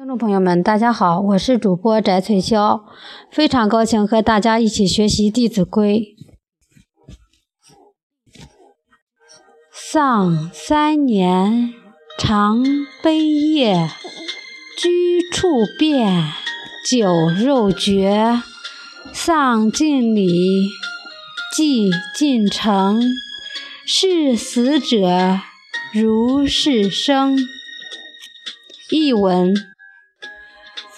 听众朋友们，大家好，我是主播翟翠霄，非常高兴和大家一起学习《弟子规》。丧三年，常悲咽，居处变，酒肉绝。丧尽礼，祭尽诚，视死者如是生。译文。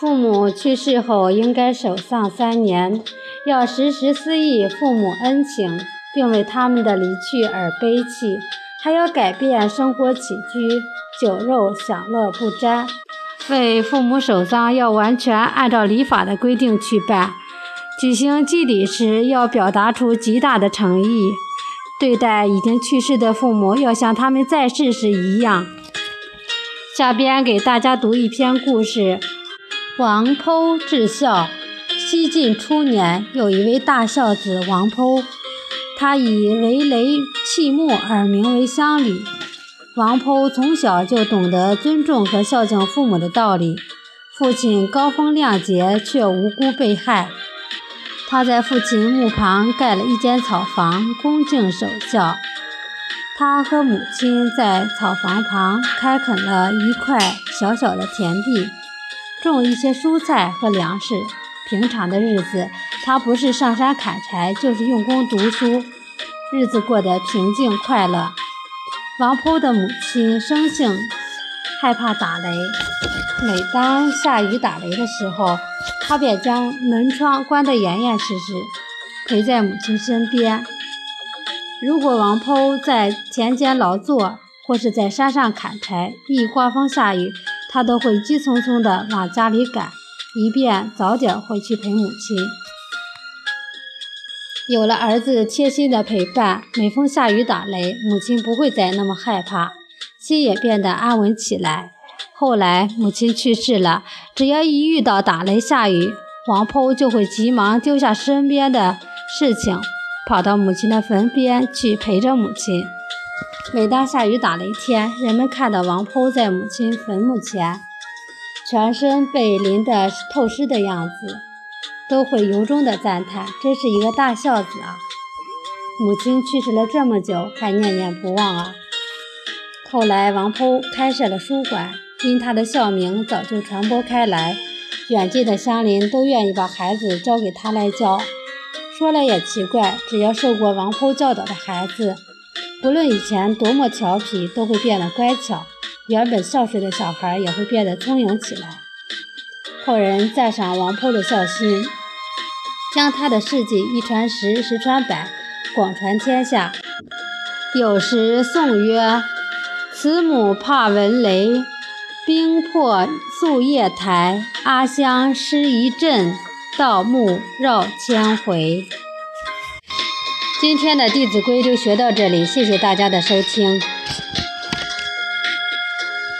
父母去世后，应该守丧三年，要时时思忆父母恩情，并为他们的离去而悲泣；还要改变生活起居，酒肉享乐不沾。为父母守丧，要完全按照礼法的规定去办。举行祭礼时，要表达出极大的诚意，对待已经去世的父母，要像他们在世时一样。下边给大家读一篇故事。王剖治孝。西晋初年，有一位大孝子王剖，他以为雷弃木而名为乡里。王剖从小就懂得尊重和孝敬父母的道理。父亲高风亮节，却无辜被害。他在父亲墓旁盖了一间草房，恭敬守孝。他和母亲在草房旁开垦了一块小小的田地。种一些蔬菜和粮食。平常的日子，他不是上山砍柴，就是用功读书，日子过得平静快乐。王坡的母亲生性害怕打雷，每当下雨打雷的时候，他便将门窗关得严严实实，陪在母亲身边。如果王坡在田间劳作，或是在山上砍柴，一刮风下雨，他都会急匆匆地往家里赶，以便早点回去陪母亲。有了儿子贴心的陪伴，每逢下雨打雷，母亲不会再那么害怕，心也变得安稳起来。后来母亲去世了，只要一遇到打雷下雨，王婆就会急忙丢下身边的事情，跑到母亲的坟边去陪着母亲。每当下雨打雷天，人们看到王婆在母亲坟墓前，全身被淋得透湿的样子，都会由衷的赞叹：“真是一个大孝子啊！母亲去世了这么久，还念念不忘啊！”后来，王婆开设了书馆，因他的孝名早就传播开来，远近的乡邻都愿意把孩子交给他来教。说来也奇怪，只要受过王婆教导的孩子，不论以前多么调皮，都会变得乖巧；原本孝顺的小孩也会变得聪颖起来。后人赞赏王婆的孝心，将他的事迹一传十，十传百，广传天下。有时颂曰：“慈母怕闻雷，冰破宿夜台。阿香失一阵，盗墓绕千回。”今天的《弟子规》就学到这里，谢谢大家的收听。